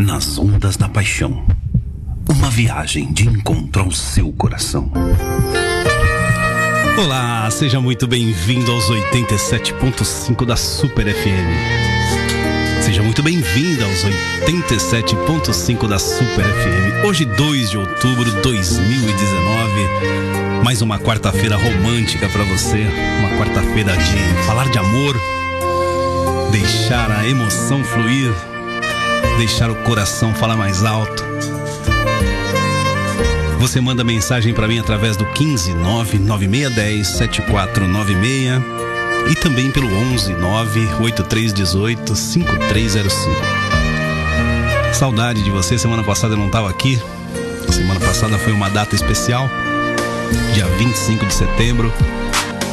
nas ondas da paixão. Uma viagem de encontro ao seu coração. Olá, seja muito bem-vindo aos 87.5 da Super FM. Seja muito bem-vindo aos 87.5 da Super FM. Hoje, 2 de outubro de 2019. Mais uma quarta-feira romântica para você. Uma quarta-feira de falar de amor, deixar a emoção fluir, deixar o coração falar mais alto. Você manda mensagem para mim através do 15 99610 7496 e também pelo 11 98318 5305. Saudade de você, semana passada eu não estava aqui. Semana passada foi uma data especial, dia 25 de setembro,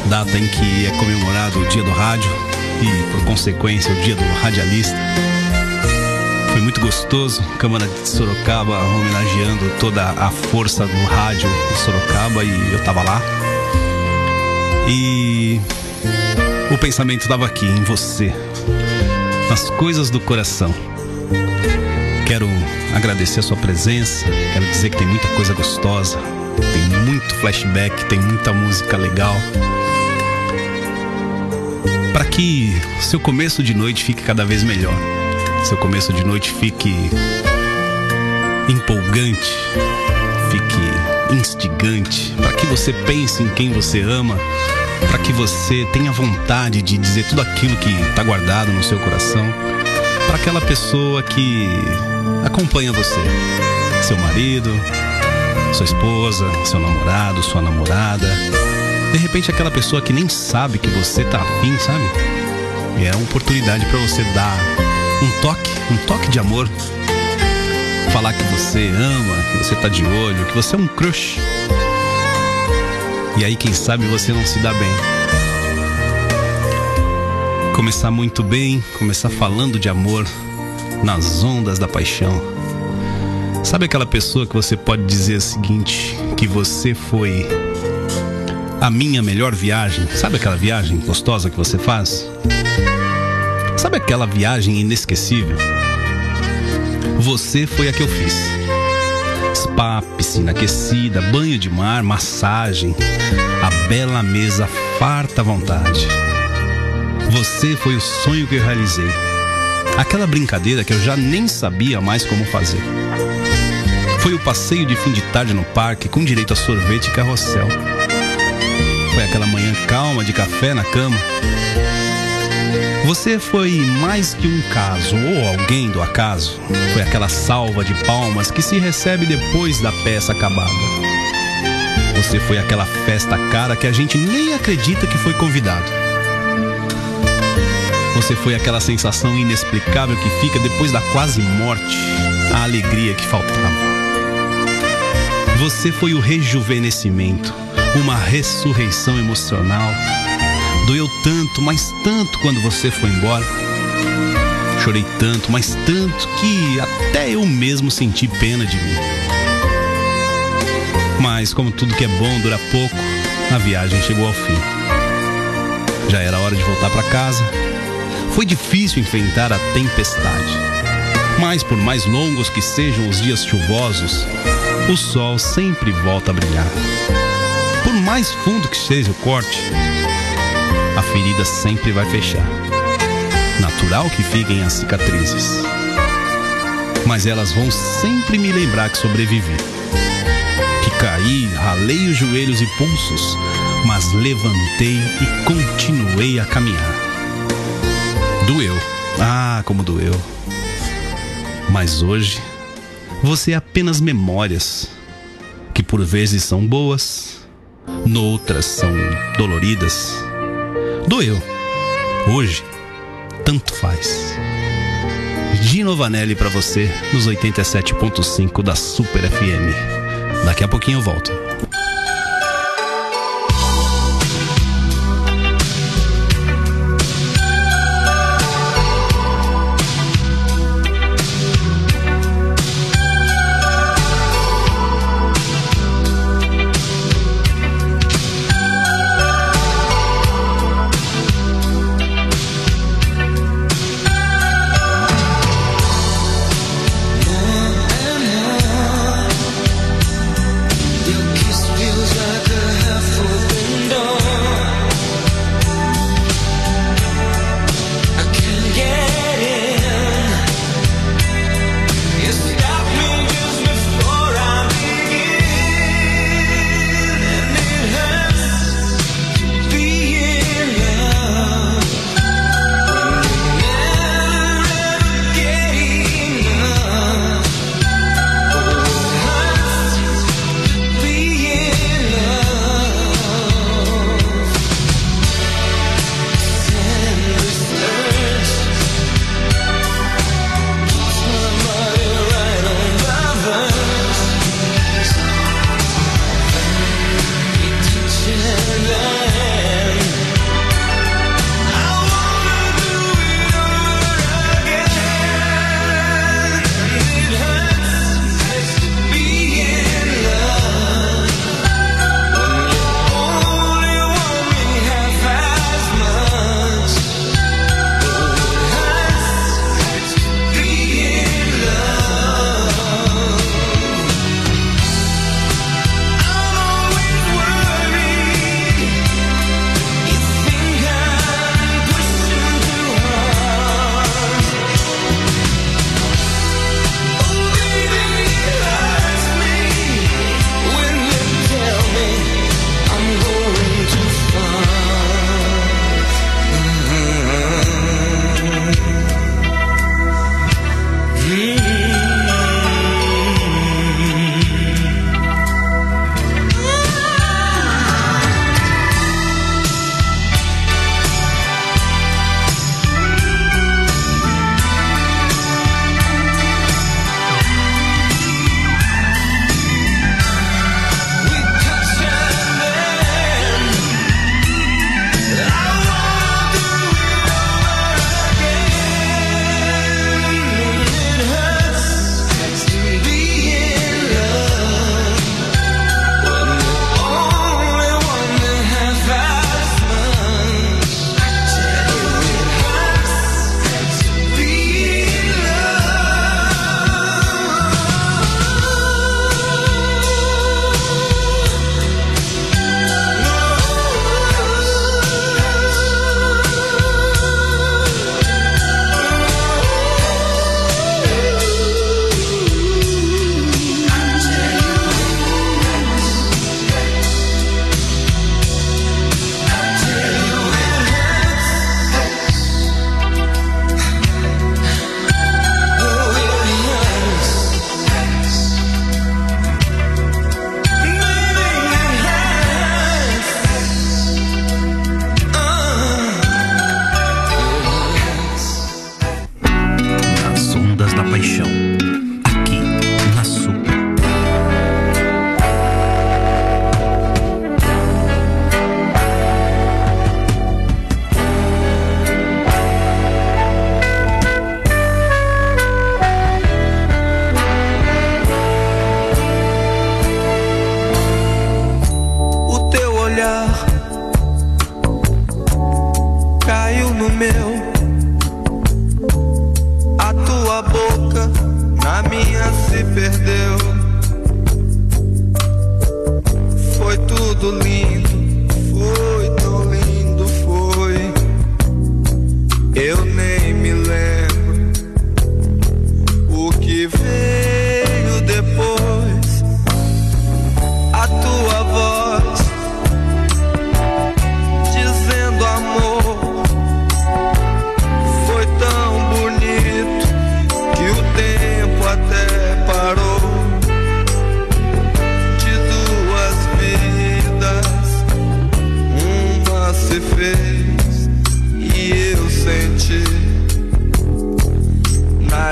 data em que é comemorado o Dia do Rádio e, por consequência, o Dia do Radialista. Muito gostoso, Câmara de Sorocaba homenageando toda a força do rádio de Sorocaba e eu tava lá. E o pensamento estava aqui, em você, nas coisas do coração. Quero agradecer a sua presença, quero dizer que tem muita coisa gostosa, tem muito flashback, tem muita música legal. Para que seu começo de noite fique cada vez melhor, seu começo de noite fique empolgante, fique instigante, para que você pense em quem você ama, para que você tenha vontade de dizer tudo aquilo que está guardado no seu coração para aquela pessoa que acompanha você, seu marido, sua esposa, seu namorado, sua namorada. De repente aquela pessoa que nem sabe que você tá afim, sabe? E é uma oportunidade para você dar um toque, um toque de amor. Falar que você ama, que você tá de olho, que você é um crush. E aí, quem sabe você não se dá bem. Começar muito bem, começar falando de amor nas ondas da paixão. Sabe aquela pessoa que você pode dizer o seguinte: que você foi a minha melhor viagem? Sabe aquela viagem gostosa que você faz? Sabe aquela viagem inesquecível? Você foi a que eu fiz. Spa, piscina aquecida, banho de mar, massagem, a bela mesa farta à vontade. Você foi o sonho que eu realizei. Aquela brincadeira que eu já nem sabia mais como fazer. Foi o passeio de fim de tarde no parque com direito a sorvete e carrossel. Foi aquela manhã calma de café na cama. Você foi mais que um caso ou alguém do acaso. Foi aquela salva de palmas que se recebe depois da peça acabada. Você foi aquela festa cara que a gente nem acredita que foi convidado. Você foi aquela sensação inexplicável que fica depois da quase morte, a alegria que faltava. Você foi o rejuvenescimento, uma ressurreição emocional. Doeu tanto, mas tanto quando você foi embora. Chorei tanto, mas tanto que até eu mesmo senti pena de mim. Mas como tudo que é bom dura pouco, a viagem chegou ao fim. Já era hora de voltar para casa. Foi difícil enfrentar a tempestade. Mas por mais longos que sejam os dias chuvosos, o sol sempre volta a brilhar. Por mais fundo que seja o corte, a ferida sempre vai fechar. Natural que fiquem as cicatrizes. Mas elas vão sempre me lembrar que sobrevivi. Que caí, ralei os joelhos e pulsos, mas levantei e continuei a caminhar. Doeu. Ah, como doeu. Mas hoje você é apenas memórias que por vezes são boas, noutras são doloridas. Doeu. Hoje, tanto faz. Gino Vanelli para você nos 87.5 da Super FM. Daqui a pouquinho eu volto.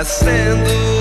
Nascendo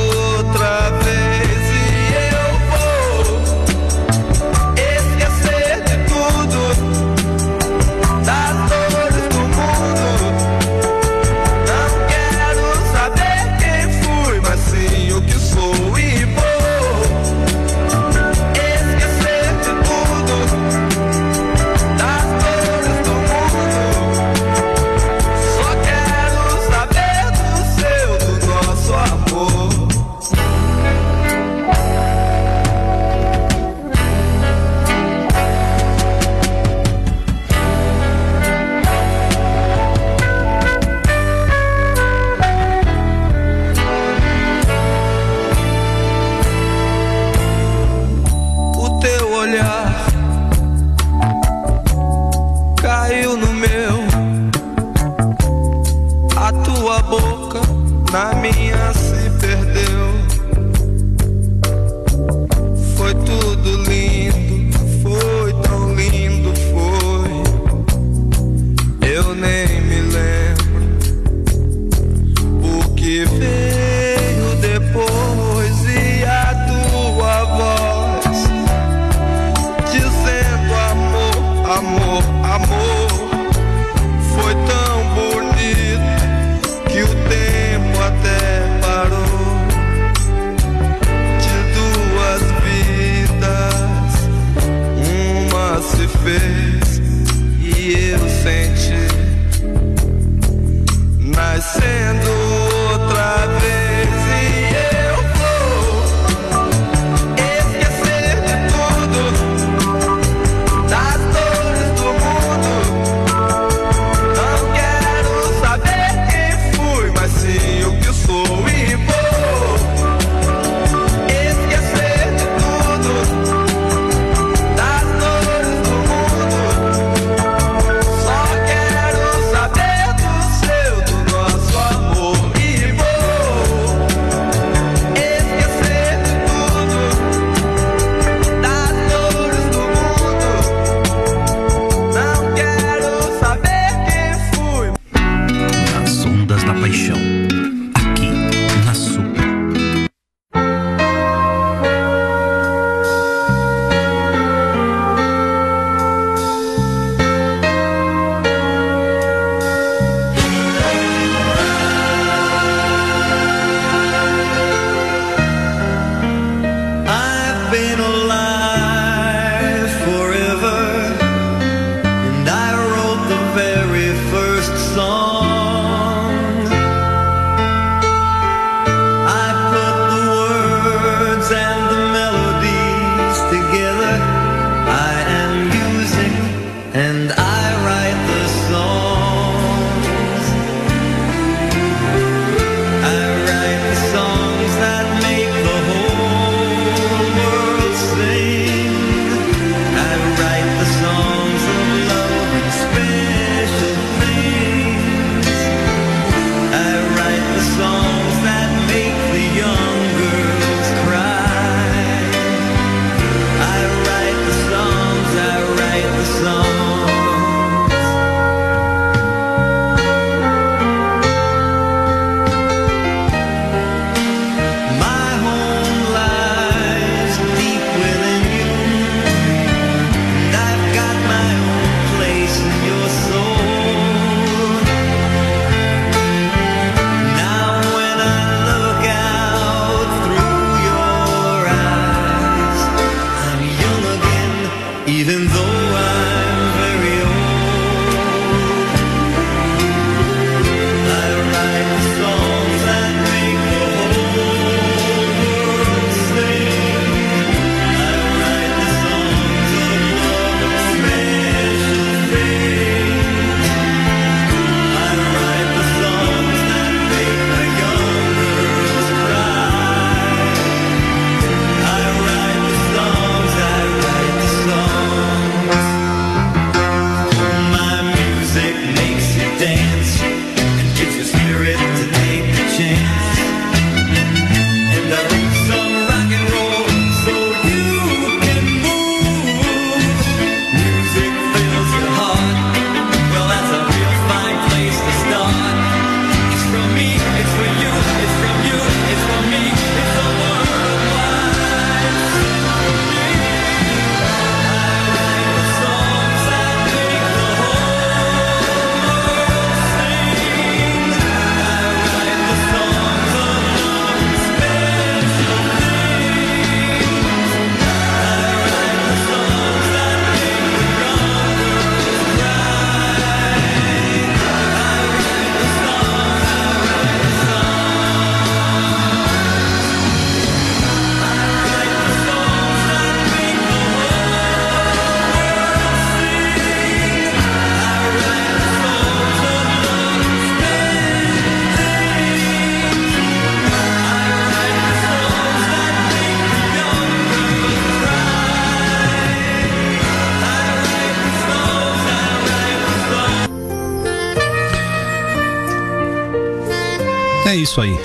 isso aí.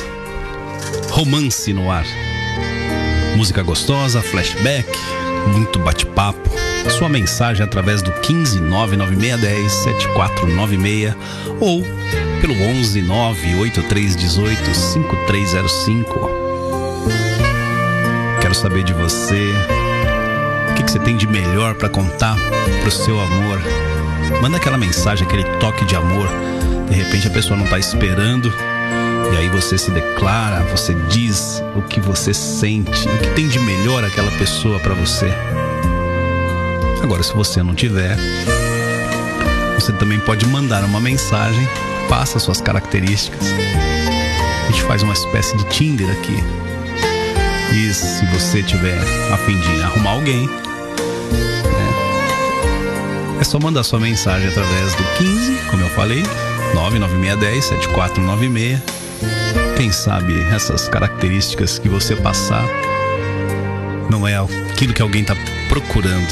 Romance no ar. Música gostosa, flashback, muito bate-papo. Sua mensagem através do 15 99610 7496 ou pelo 11 98318 5305. Quero saber de você. O que, que você tem de melhor para contar pro seu amor? Manda aquela mensagem, aquele toque de amor. De repente a pessoa não tá esperando. E aí você se declara, você diz o que você sente, o que tem de melhor aquela pessoa para você. Agora, se você não tiver, você também pode mandar uma mensagem, passa suas características. A gente faz uma espécie de Tinder aqui. E se você tiver a fim de arrumar alguém, né, é só mandar sua mensagem através do 15, como eu falei, 99610 7496. Quem sabe essas características que você passar não é aquilo que alguém está procurando.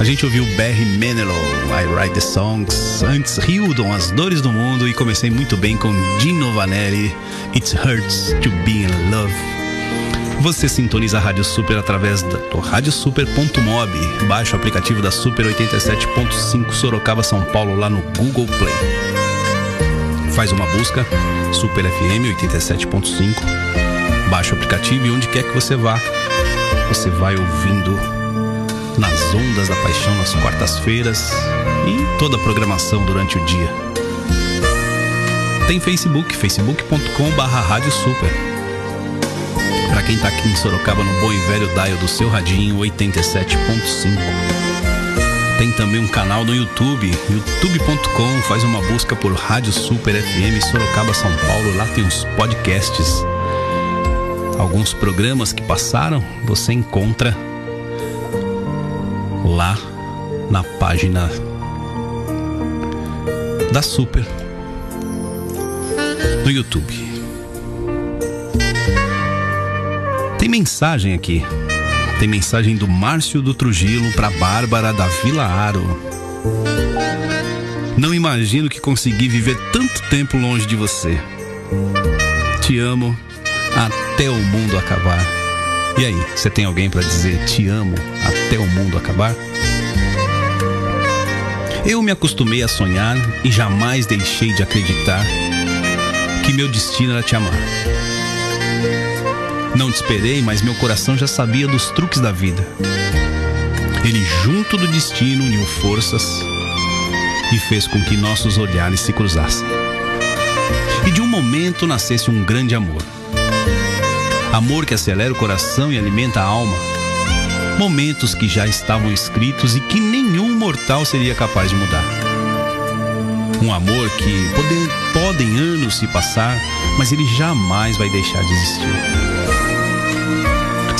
A gente ouviu Barry Manilow, I Write the Songs, antes Hildon, As Dores do Mundo e comecei muito bem com Dino Vanelli, It Hurts to Be in Love. Você sintoniza a Rádio Super através do radiosuper.mob. Baixe o aplicativo da Super 87.5 Sorocaba, São Paulo lá no Google Play. Faz uma busca, Super FM 87.5. Baixe o aplicativo e onde quer que você vá, você vai ouvindo nas ondas da paixão nas quartas-feiras e toda a programação durante o dia. Tem Facebook, facebook.com barra Rádio Super. Para quem tá aqui em Sorocaba no bom e velho dial do seu radinho 87.5. Tem também um canal no YouTube, youtube.com, faz uma busca por Rádio Super FM Sorocaba São Paulo, lá tem os podcasts. Alguns programas que passaram, você encontra lá na página da Super no YouTube. Tem mensagem aqui. Tem mensagem do Márcio do Trujillo para Bárbara da Vila Aro. Não imagino que consegui viver tanto tempo longe de você. Te amo até o mundo acabar. E aí, você tem alguém para dizer te amo até o mundo acabar? Eu me acostumei a sonhar e jamais deixei de acreditar que meu destino era te amar. Não te esperei, mas meu coração já sabia dos truques da vida. Ele, junto do destino, uniu forças e fez com que nossos olhares se cruzassem. E de um momento nascesse um grande amor. Amor que acelera o coração e alimenta a alma. Momentos que já estavam escritos e que nenhum mortal seria capaz de mudar. Um amor que pode, podem anos se passar, mas ele jamais vai deixar de existir.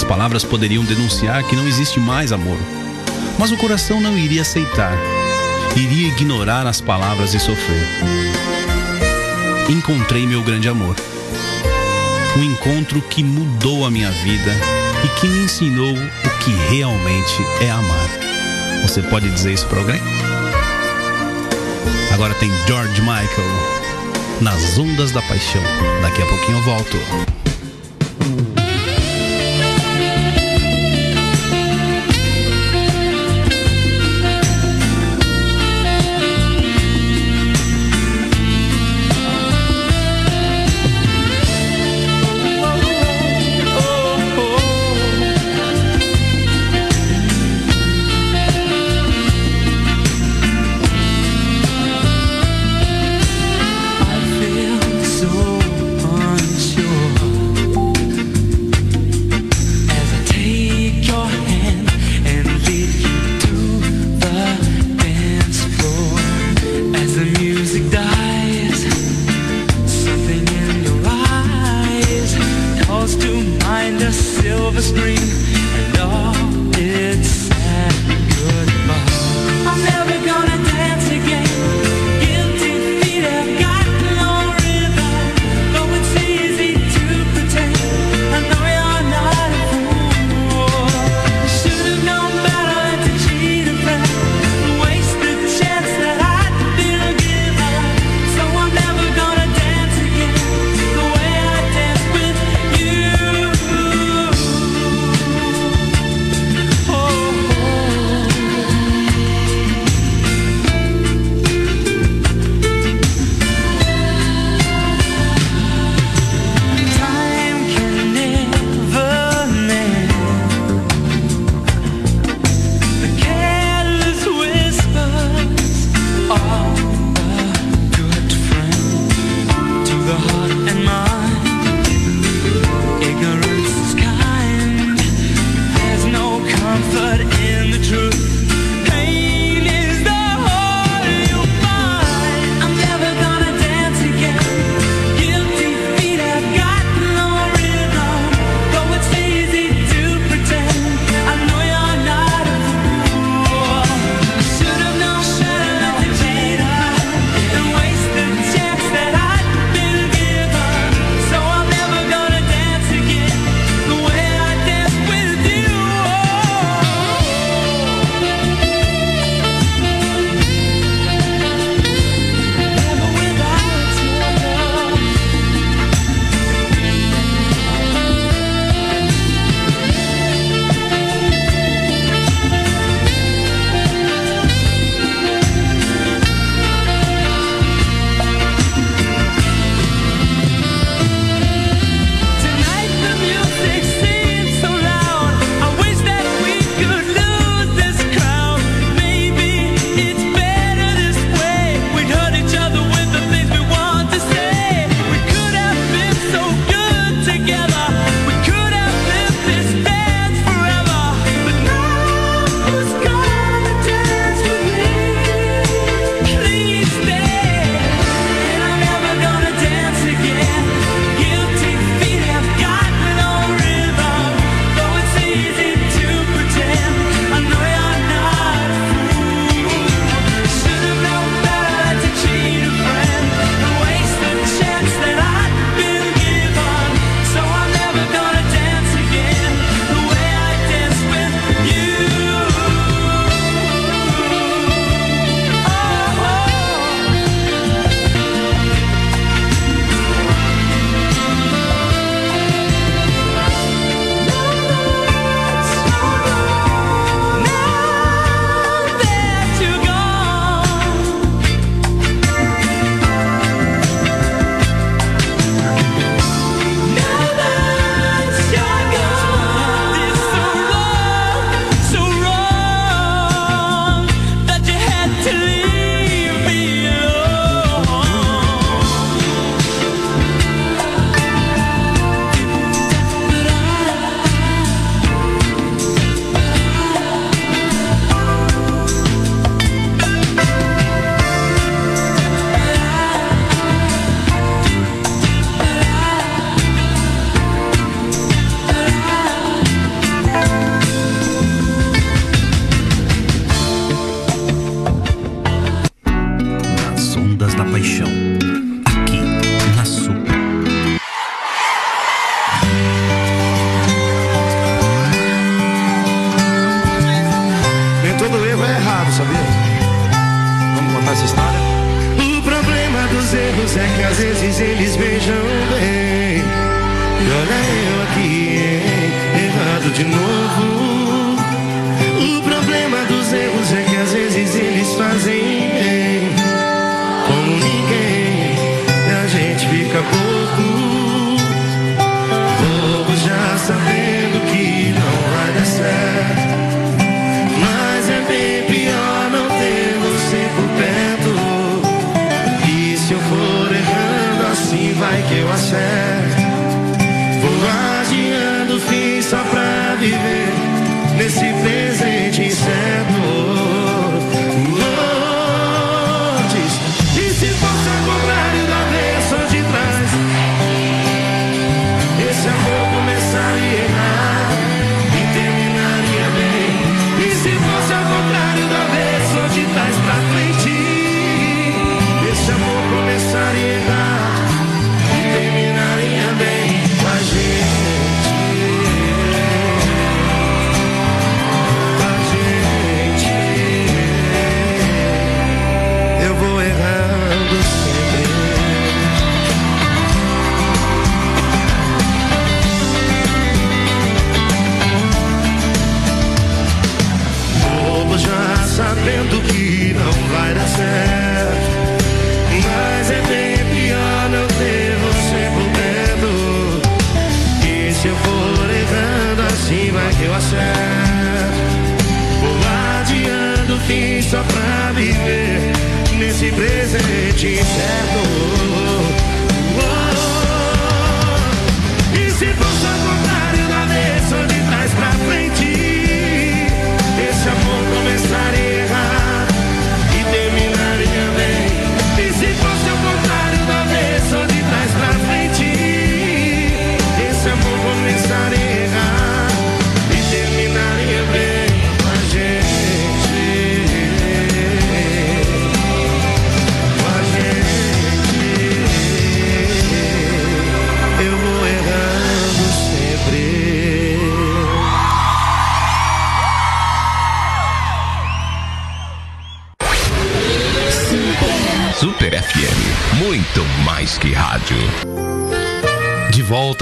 As palavras poderiam denunciar que não existe mais amor, mas o coração não iria aceitar, iria ignorar as palavras e sofrer. Encontrei meu grande amor. Um encontro que mudou a minha vida e que me ensinou o que realmente é amar. Você pode dizer isso para alguém? Agora tem George Michael nas ondas da paixão. Daqui a pouquinho eu volto.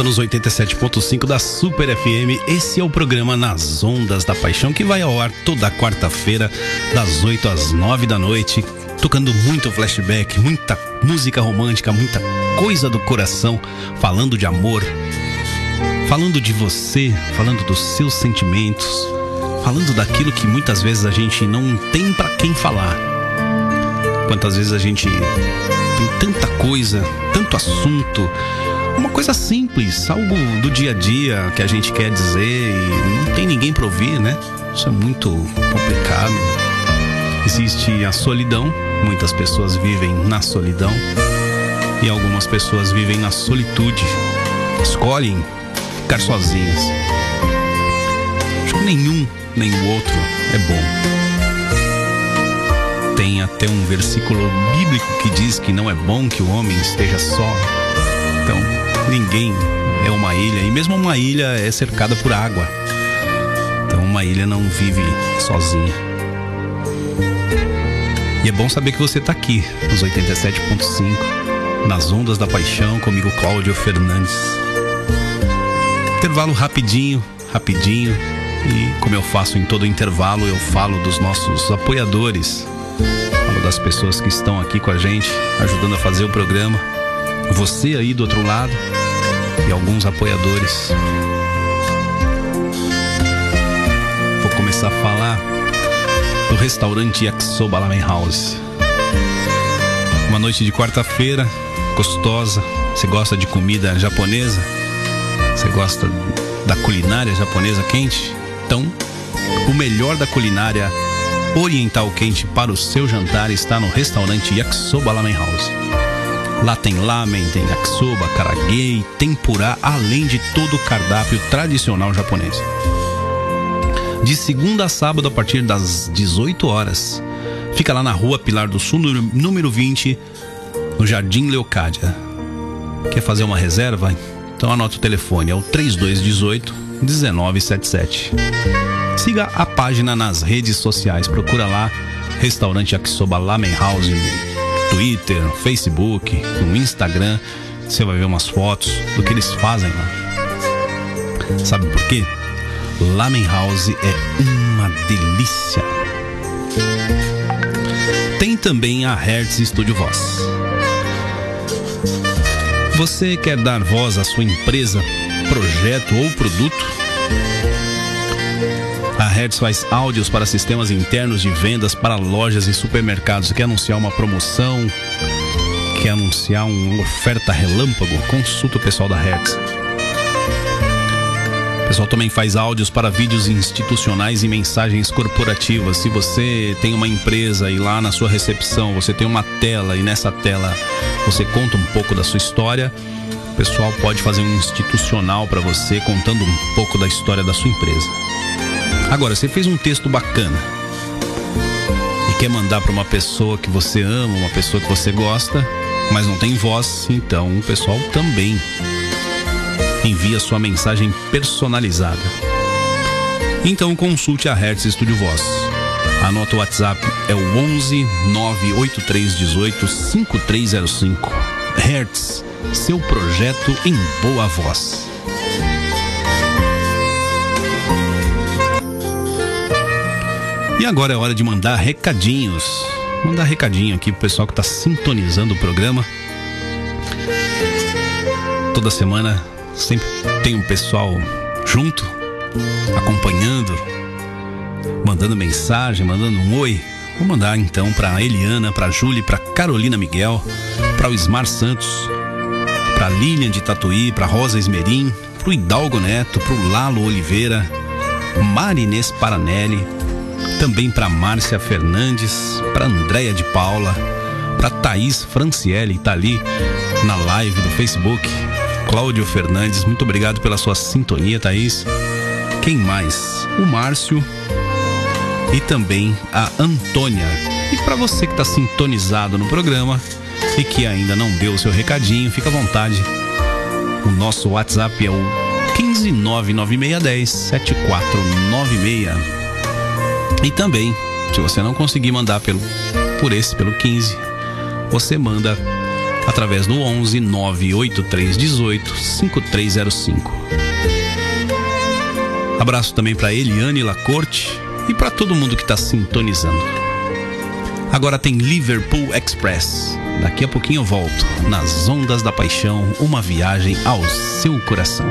Volta nos 87.5 da Super FM, esse é o programa Nas Ondas da Paixão que vai ao ar toda quarta-feira, das 8 às 9 da noite, tocando muito flashback, muita música romântica, muita coisa do coração, falando de amor, falando de você, falando dos seus sentimentos, falando daquilo que muitas vezes a gente não tem para quem falar. Quantas vezes a gente tem tanta coisa, tanto assunto, uma coisa simples, algo do dia a dia que a gente quer dizer e não tem ninguém para ouvir, né? Isso é muito complicado. Existe a solidão, muitas pessoas vivem na solidão e algumas pessoas vivem na solitude, escolhem ficar sozinhas. Acho que nenhum nem o outro é bom tem até um versículo bíblico que diz que não é bom que o homem esteja só. Então, ninguém é uma ilha, e mesmo uma ilha é cercada por água. Então, uma ilha não vive sozinha. E é bom saber que você está aqui, nos 87.5, nas ondas da paixão, comigo, Cláudio Fernandes. Intervalo rapidinho, rapidinho. E como eu faço em todo intervalo, eu falo dos nossos apoiadores falo das pessoas que estão aqui com a gente, ajudando a fazer o programa. Você aí do outro lado e alguns apoiadores. Vou começar a falar do restaurante Yakisoba Lamen House. Uma noite de quarta-feira, gostosa. Você gosta de comida japonesa? Você gosta da culinária japonesa quente? Então, o melhor da culinária oriental quente para o seu jantar está no restaurante Yakisoba Lamen House. Lá tem lamen, tem yakisoba, karaage, tempurá, além de todo o cardápio tradicional japonês. De segunda a sábado a partir das 18 horas. Fica lá na rua Pilar do Sul, número 20, no Jardim Leocádia. Quer fazer uma reserva? Então anota o telefone, é o 3218 1977. Siga a página nas redes sociais. Procura lá Restaurante Yakisoba Lamen House no Twitter, Facebook, no Instagram você vai ver umas fotos do que eles fazem lá. Sabe por quê? Lamen House é uma delícia. Tem também a Hertz Studio Voz. Você quer dar voz à sua empresa, projeto ou produto? A Hertz faz áudios para sistemas internos de vendas para lojas e supermercados. Quer anunciar uma promoção? Quer anunciar uma oferta relâmpago? Consulta o pessoal da Hertz. O pessoal também faz áudios para vídeos institucionais e mensagens corporativas. Se você tem uma empresa e lá na sua recepção você tem uma tela e nessa tela você conta um pouco da sua história, o pessoal pode fazer um institucional para você contando um pouco da história da sua empresa. Agora, você fez um texto bacana e quer mandar para uma pessoa que você ama, uma pessoa que você gosta, mas não tem voz, então o pessoal também envia sua mensagem personalizada. Então consulte a Hertz Studio Voz. Anota o WhatsApp, é o 11 98318 5305. Hertz, seu projeto em boa voz. E agora é hora de mandar recadinhos. Mandar recadinho aqui pro pessoal que tá sintonizando o programa. Toda semana sempre tem um pessoal junto, acompanhando, mandando mensagem, mandando um oi. Vou mandar então para Eliana, para Júlia, para Carolina Miguel, para o Ismar Santos, para Lilian de Tatuí, para Rosa Esmerim, para o Hidalgo Neto, para o Lalo Oliveira, Marinês Paranelli, também para Márcia Fernandes, para Andréia de Paula, para Thaís Franciele, tá ali na live do Facebook. Cláudio Fernandes, muito obrigado pela sua sintonia, Thaís. Quem mais? O Márcio e também a Antônia. E para você que está sintonizado no programa e que ainda não deu o seu recadinho, fica à vontade. O nosso WhatsApp é o 1599610 7496. E também, se você não conseguir mandar pelo, por esse, pelo 15, você manda através do 11 983 18 5305. Abraço também para Eliane Lacorte e para todo mundo que está sintonizando. Agora tem Liverpool Express. Daqui a pouquinho eu volto. Nas ondas da paixão, uma viagem ao seu coração.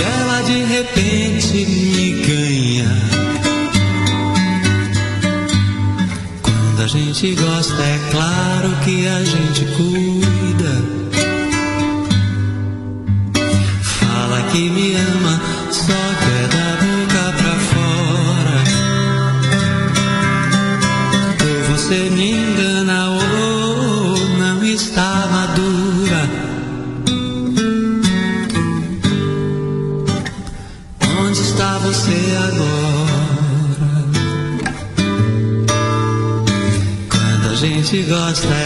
Se ela de repente me ganha? Quando a gente gosta, é claro que a gente cuida. Gente gosta,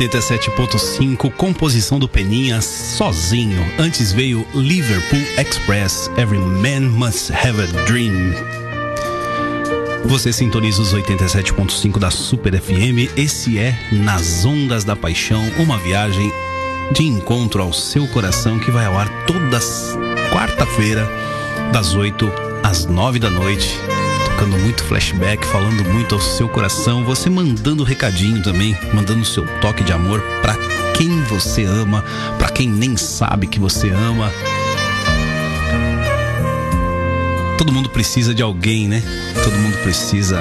87.5, composição do Peninha sozinho. Antes veio Liverpool Express, Every Man Must Have a Dream. Você sintoniza os 87.5 da Super FM. Esse é Nas Ondas da Paixão, uma viagem de encontro ao seu coração que vai ao ar toda quarta-feira, das 8 às 9 da noite. Tocando muito flashback, falando muito ao seu coração. Você mandando recadinho também, mandando seu toque de amor pra quem você ama, pra quem nem sabe que você ama. Todo mundo precisa de alguém, né? Todo mundo precisa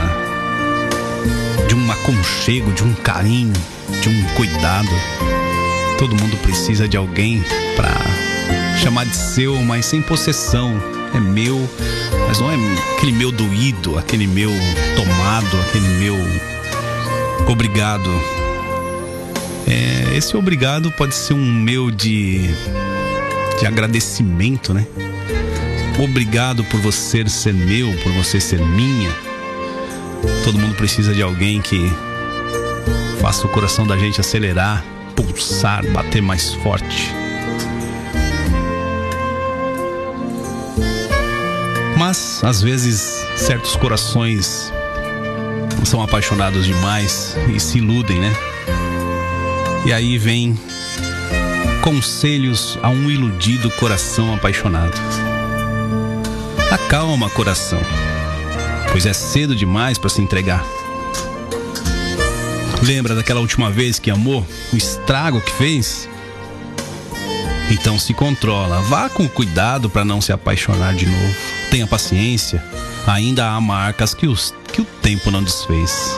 de um aconchego, de um carinho, de um cuidado. Todo mundo precisa de alguém pra chamar de seu, mas sem possessão. É meu, mas não é aquele meu doído, aquele meu tomado, aquele meu obrigado. É, esse obrigado pode ser um meu de, de agradecimento, né? Obrigado por você ser meu, por você ser minha. Todo mundo precisa de alguém que faça o coração da gente acelerar, pulsar, bater mais forte. Mas às vezes certos corações são apaixonados demais e se iludem, né? E aí vem conselhos a um iludido coração apaixonado. Acalma, coração, pois é cedo demais para se entregar. Lembra daquela última vez que amou? O estrago que fez? Então se controla, vá com cuidado para não se apaixonar de novo. Tenha paciência, ainda há marcas que, os, que o tempo não desfez.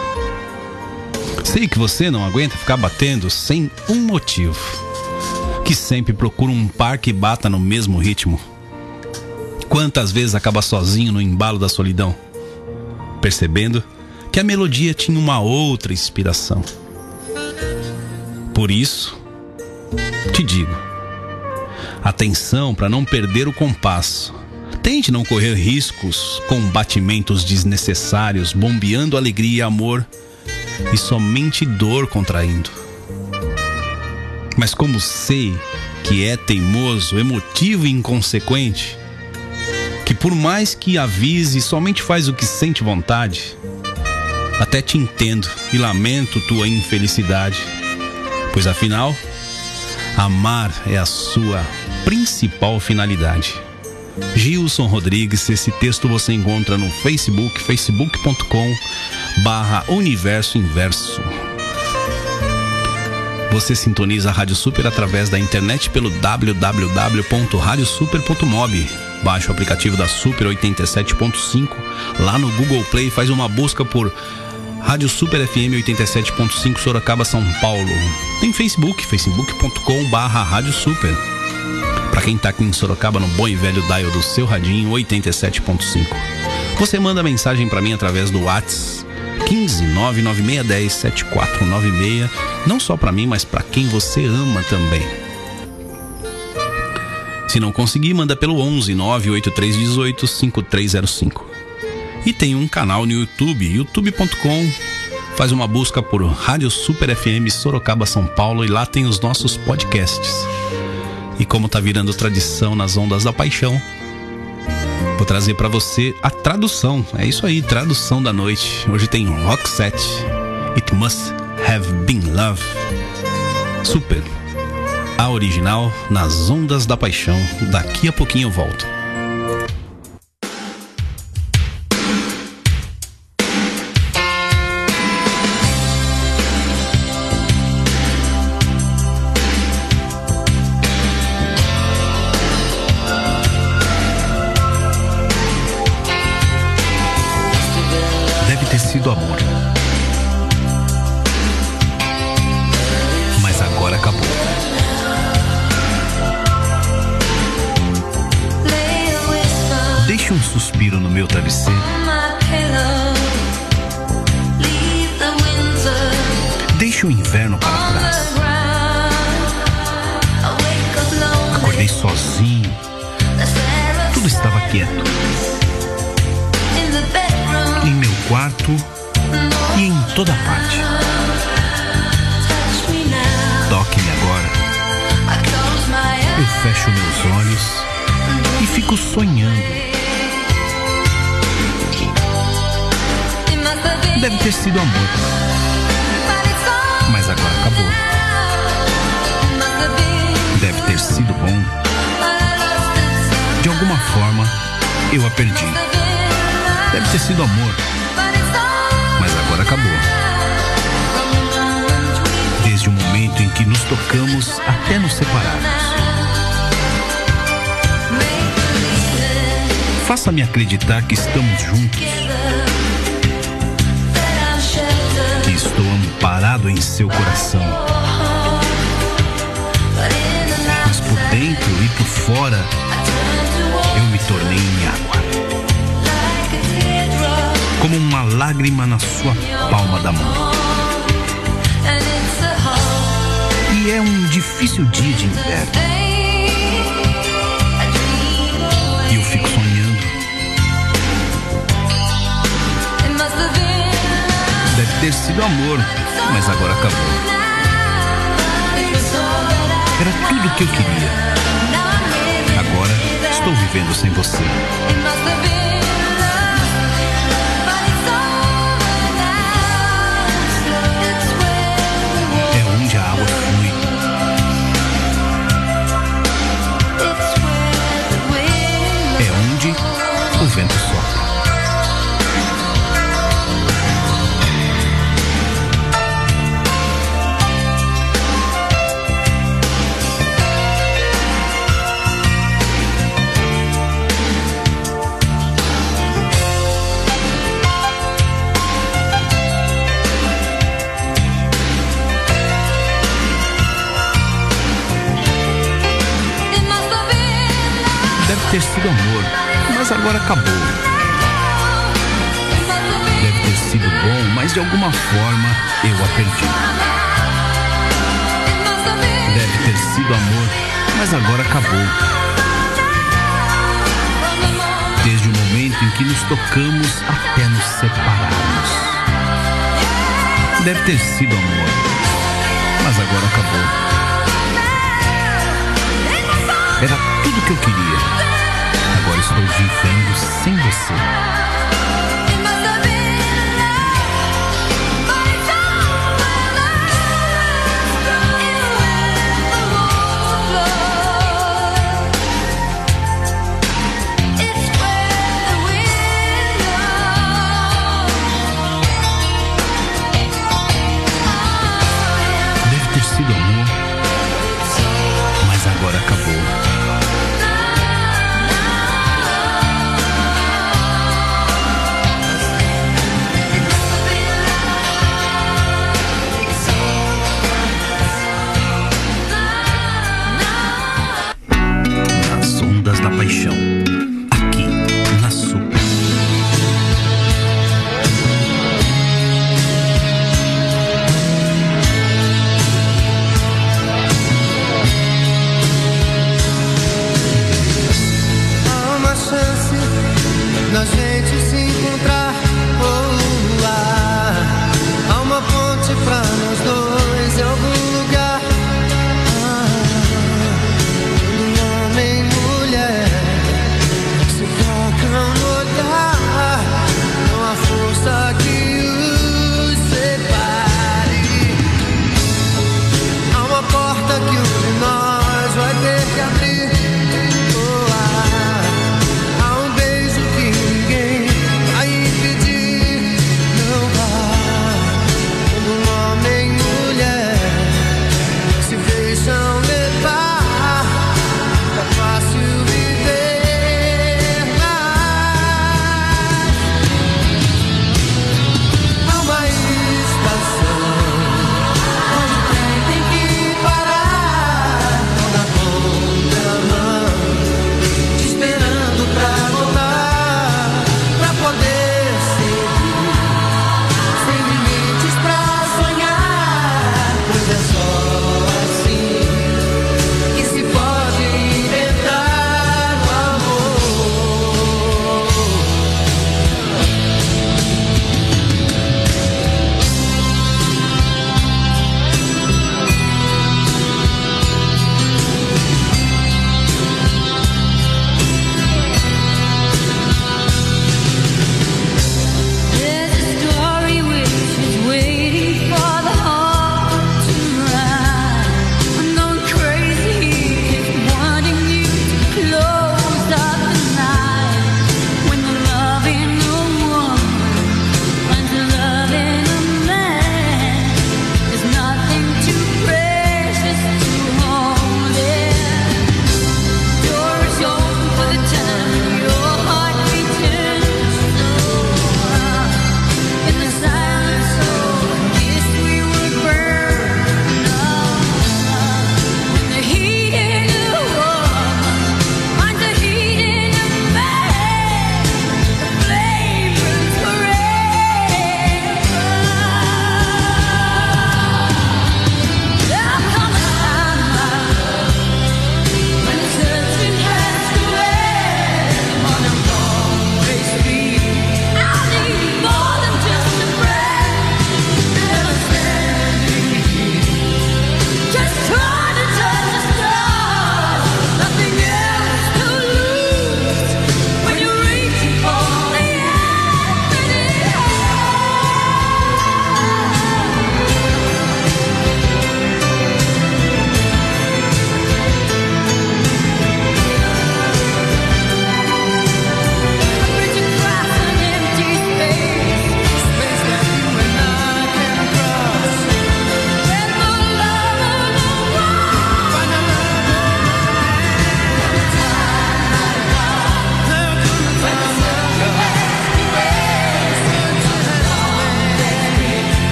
Sei que você não aguenta ficar batendo sem um motivo. Que sempre procura um par que bata no mesmo ritmo. Quantas vezes acaba sozinho no embalo da solidão, percebendo que a melodia tinha uma outra inspiração. Por isso, te digo, atenção para não perder o compasso. Tente não correr riscos com batimentos desnecessários, bombeando alegria e amor e somente dor contraindo. Mas como sei que é teimoso, emotivo e inconsequente, que por mais que avise, somente faz o que sente vontade, até te entendo e lamento tua infelicidade, pois afinal, amar é a sua principal finalidade. Gilson Rodrigues, esse texto você encontra no Facebook, facebook.com barra Universo Inverso. Você sintoniza a Rádio Super através da internet pelo www.radiosuper.mob. Baixe o aplicativo da Super 87.5 lá no Google Play faz uma busca por Rádio Super FM 87.5 Sorocaba, São Paulo. Tem Facebook, facebook.com barra Rádio Super. Para quem tá aqui em Sorocaba, no bom e velho dial do seu radinho 87.5. Você manda mensagem para mim através do WhatsApp 15 99610 7496, não só para mim, mas para quem você ama também. Se não conseguir, manda pelo 11 98318 5305. E tem um canal no YouTube, youtube.com. Faz uma busca por Rádio Super FM Sorocaba, São Paulo e lá tem os nossos podcasts. E como tá virando tradição nas ondas da paixão, vou trazer para você a tradução. É isso aí, tradução da noite. Hoje tem Roxette. It Must Have Been Love. Super. A original nas ondas da paixão. Daqui a pouquinho eu volto. Sido amor. Mas agora acabou. Deixe um suspiro no meu travesseiro. Deixe o inverno para trás. Acordei sozinho. Tudo estava quieto. Quarto e em toda parte. Toque-me agora. Eu fecho meus olhos e fico sonhando. Deve ter sido amor, mas agora acabou. Deve ter sido bom. De alguma forma, eu a perdi. Deve ter sido amor, acabou. Desde o momento em que nos tocamos até nos separarmos. Faça-me acreditar que estamos juntos, que estou amparado em seu coração. Mas por dentro e por fora, eu me tornei água. Como uma lágrima na sua palma da mão. E é um difícil dia de inverno. E eu fico sonhando. Deve ter sido amor, mas agora acabou. Era tudo o que eu queria. Agora estou vivendo sem você. Acabou. Deve ter sido bom, mas de alguma forma eu a perdi. Deve ter sido amor, mas agora acabou. Desde o momento em que nos tocamos até nos separarmos. Deve ter sido amor, mas agora acabou. Era tudo que eu queria. Agora estou vivendo sem você.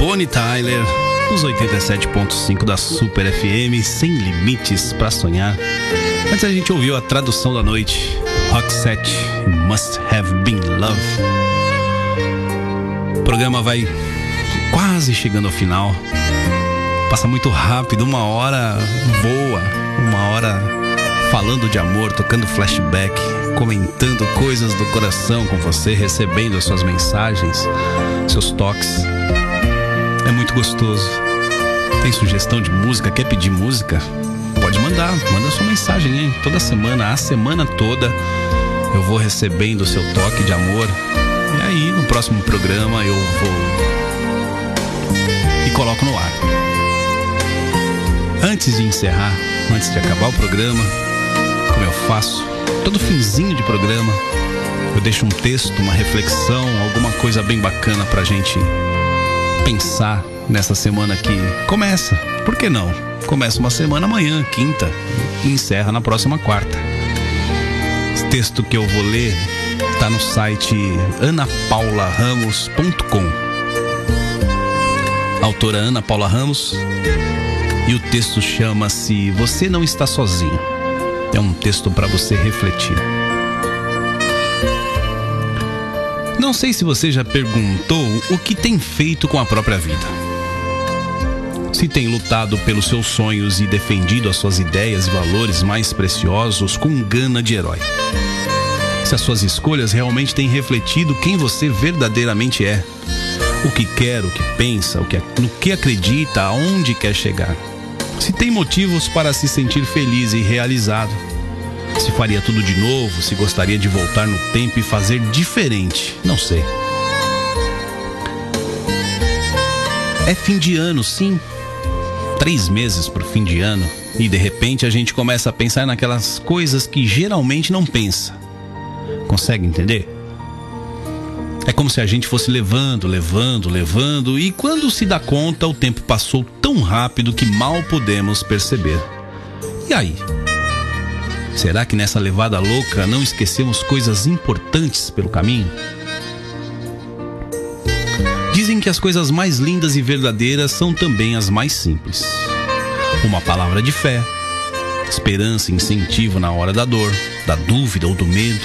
Bonnie Tyler, nos 87.5 da Super FM, sem limites para sonhar. Antes a gente ouviu a tradução da noite, Roxette, Must Have Been Love. O programa vai quase chegando ao final. Passa muito rápido, uma hora voa, uma hora falando de amor, tocando flashback, comentando coisas do coração com você, recebendo as suas mensagens, seus toques. Muito gostoso. Tem sugestão de música? Quer pedir música? Pode mandar, manda sua mensagem, hein? Toda semana, a semana toda, eu vou recebendo o seu toque de amor. E aí, no próximo programa, eu vou e coloco no ar. Antes de encerrar, antes de acabar o programa, como eu faço, todo finzinho de programa, eu deixo um texto, uma reflexão, alguma coisa bem bacana pra gente pensar nessa semana que começa. Por que não? Começa uma semana amanhã, quinta, e encerra na próxima quarta. Esse texto que eu vou ler está no site anapaularamos.com. Autora Ana Paula Ramos. E o texto chama-se Você Não Está Sozinho. É um texto para você refletir. Não sei se você já perguntou o que tem feito com a própria vida. Se tem lutado pelos seus sonhos e defendido as suas ideias e valores mais preciosos com gana de herói. Se as suas escolhas realmente têm refletido quem você verdadeiramente é, o que quer, o que pensa, o que, no que acredita, aonde quer chegar. Se tem motivos para se sentir feliz e realizado. Se faria tudo de novo, se gostaria de voltar no tempo e fazer diferente, não sei. É fim de ano, sim. Três meses pro fim de ano. E de repente a gente começa a pensar naquelas coisas que geralmente não pensa. Consegue entender? É como se a gente fosse levando, levando, levando, e quando se dá conta, o tempo passou tão rápido que mal podemos perceber. E aí? Será que nessa levada louca não esquecemos coisas importantes pelo caminho? Dizem que as coisas mais lindas e verdadeiras são também as mais simples. Uma palavra de fé, esperança e incentivo na hora da dor, da dúvida ou do medo.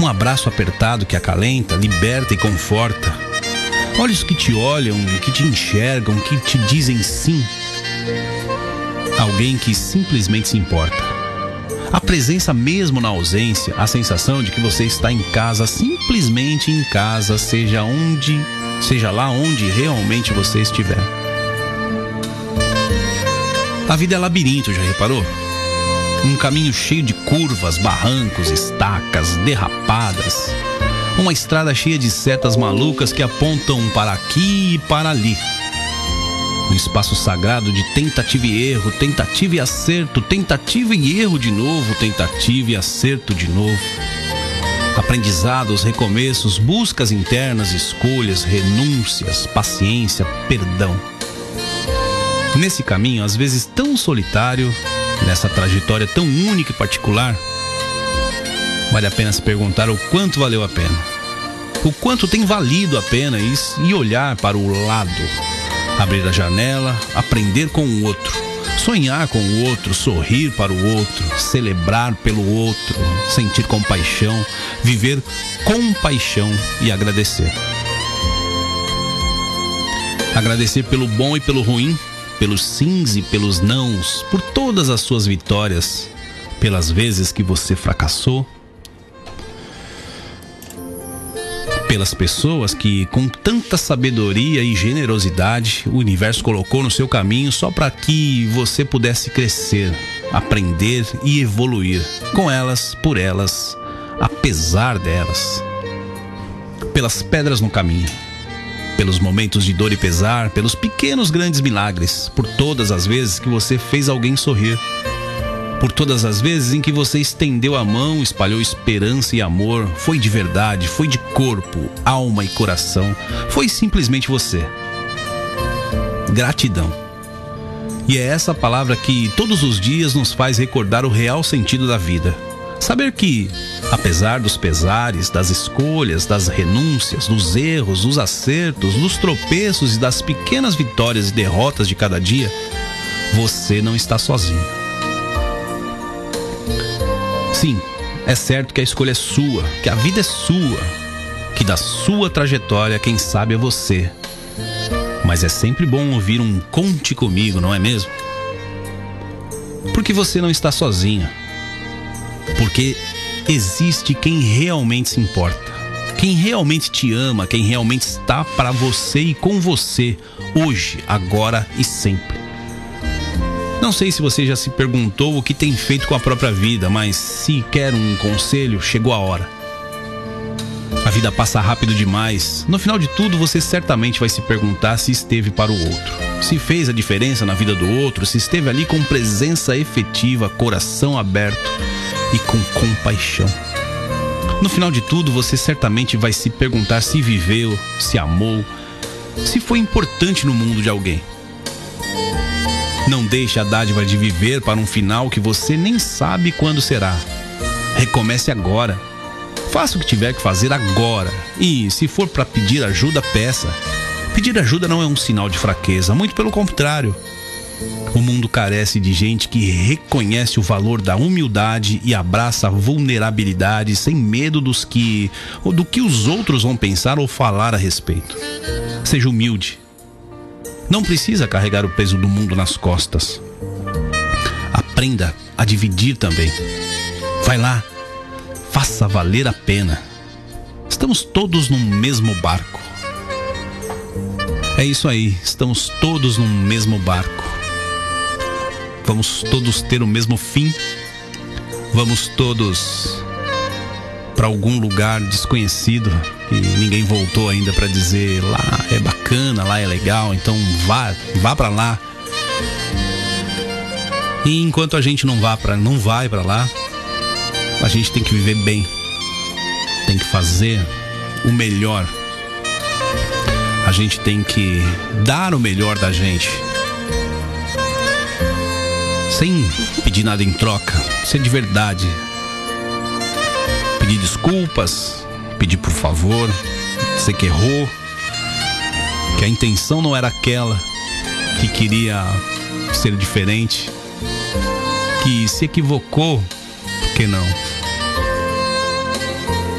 Um abraço apertado que acalenta, liberta e conforta. Olhos que te olham, que te enxergam, que te dizem sim. Alguém que simplesmente se importa. A presença mesmo na ausência, a sensação de que você está em casa, simplesmente em casa, seja onde, seja lá onde realmente você estiver. A vida é labirinto, já reparou? Um caminho cheio de curvas, barrancos, estacas, derrapadas. Uma estrada cheia de setas malucas que apontam para aqui e para ali. Um espaço sagrado de tentativa e erro, tentativa e acerto, tentativa e erro de novo, tentativa e acerto de novo. Aprendizados, recomeços, buscas internas, escolhas, renúncias, paciência, perdão. Nesse caminho, às vezes tão solitário, nessa trajetória tão única e particular, vale a pena se perguntar o quanto valeu a pena. O quanto tem valido a pena isso e olhar para o lado, abrir a janela, aprender com o outro, sonhar com o outro, sorrir para o outro, celebrar pelo outro, sentir compaixão, viver com paixão e agradecer. Agradecer pelo bom e pelo ruim, pelos sims e pelos nãos, por todas as suas vitórias, pelas vezes que você fracassou, pelas pessoas que, com tanta sabedoria e generosidade, o universo colocou no seu caminho só para que você pudesse crescer, aprender e evoluir com elas, por elas, apesar delas. Pelas pedras no caminho, pelos momentos de dor e pesar, pelos pequenos grandes milagres, por todas as vezes que você fez alguém sorrir por todas as vezes em que você estendeu a mão, espalhou esperança e amor, foi de verdade, foi de corpo, alma e coração, foi simplesmente você. Gratidão. E é essa palavra que todos os dias nos faz recordar o real sentido da vida. Saber que Apesar dos pesares, das escolhas, das renúncias, dos erros, dos acertos, dos tropeços e das pequenas vitórias e derrotas de cada dia, você não está sozinho. Sim, é certo que a escolha é sua, que a vida é sua, que da sua trajetória quem sabe é você. Mas é sempre bom ouvir um conte comigo, não é mesmo? Porque você não está sozinha. Porque existe quem realmente se importa. Quem realmente te ama, quem realmente está para você e com você, hoje, agora e sempre. Não sei se você já se perguntou o que tem feito com a própria vida, mas se quer um conselho, chegou a hora. A vida passa rápido demais. No final de tudo, você certamente vai se perguntar se esteve para o outro, se fez a diferença na vida do outro, se esteve ali com presença efetiva, coração aberto e com compaixão. No final de tudo, você certamente vai se perguntar se viveu, se amou, se foi importante no mundo de alguém. Não deixe a dádiva de viver para um final que você nem sabe quando será. Recomece agora. Faça o que tiver que fazer agora. E, se for para pedir ajuda, peça. Pedir ajuda não é um sinal de fraqueza, muito pelo contrário. O mundo carece de gente que reconhece o valor da humildade e abraça a vulnerabilidade sem medo dos que ou do que os outros vão pensar ou falar a respeito. Seja humilde. Não precisa carregar o peso do mundo nas costas. Aprenda a dividir também. Vai lá, faça valer a pena. Estamos todos no mesmo barco. É isso aí, estamos todos no mesmo barco. Vamos todos ter o mesmo fim. Vamos todos para algum lugar desconhecido que ninguém voltou ainda para dizer lá é bacana, lá é legal, então vá, vá para lá. E enquanto a gente não vá para não vai para lá, a gente tem que viver bem. Tem que fazer o melhor. A gente tem que dar o melhor da gente. Sem pedir nada em troca, ser de verdade. Pedir desculpas, pedir por favor, dizer que errou, a intenção não era aquela, que queria ser diferente, que se equivocou, por que não?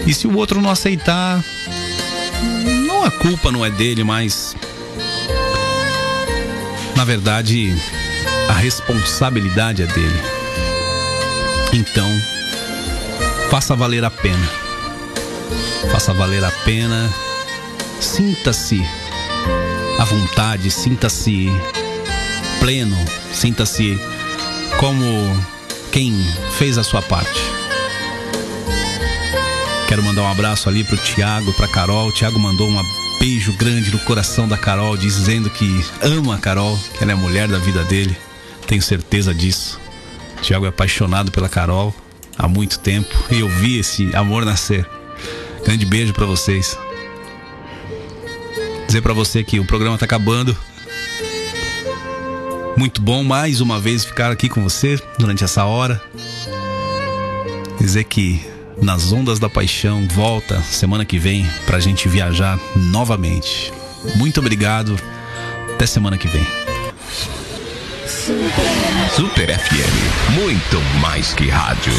E se o outro não aceitar, não a culpa não é dele, mas na verdade a responsabilidade é dele. Então, faça valer a pena. Faça valer a pena. Sinta-se à vontade, sinta-se pleno, sinta-se como quem fez a sua parte. Quero mandar um abraço ali pro Tiago, pra Carol. O Tiago mandou um beijo grande no coração da Carol, dizendo que ama a Carol, que ela é a mulher da vida dele. Tenho certeza disso. O Tiago é apaixonado pela Carol há muito tempo e eu vi esse amor nascer. Grande beijo para vocês. Dizer para você que o programa tá acabando. Muito bom mais uma vez ficar aqui com você durante essa hora. Dizer que nas ondas da paixão volta semana que vem pra gente viajar novamente. Muito obrigado. Até semana que vem. Super FM, muito mais que rádio.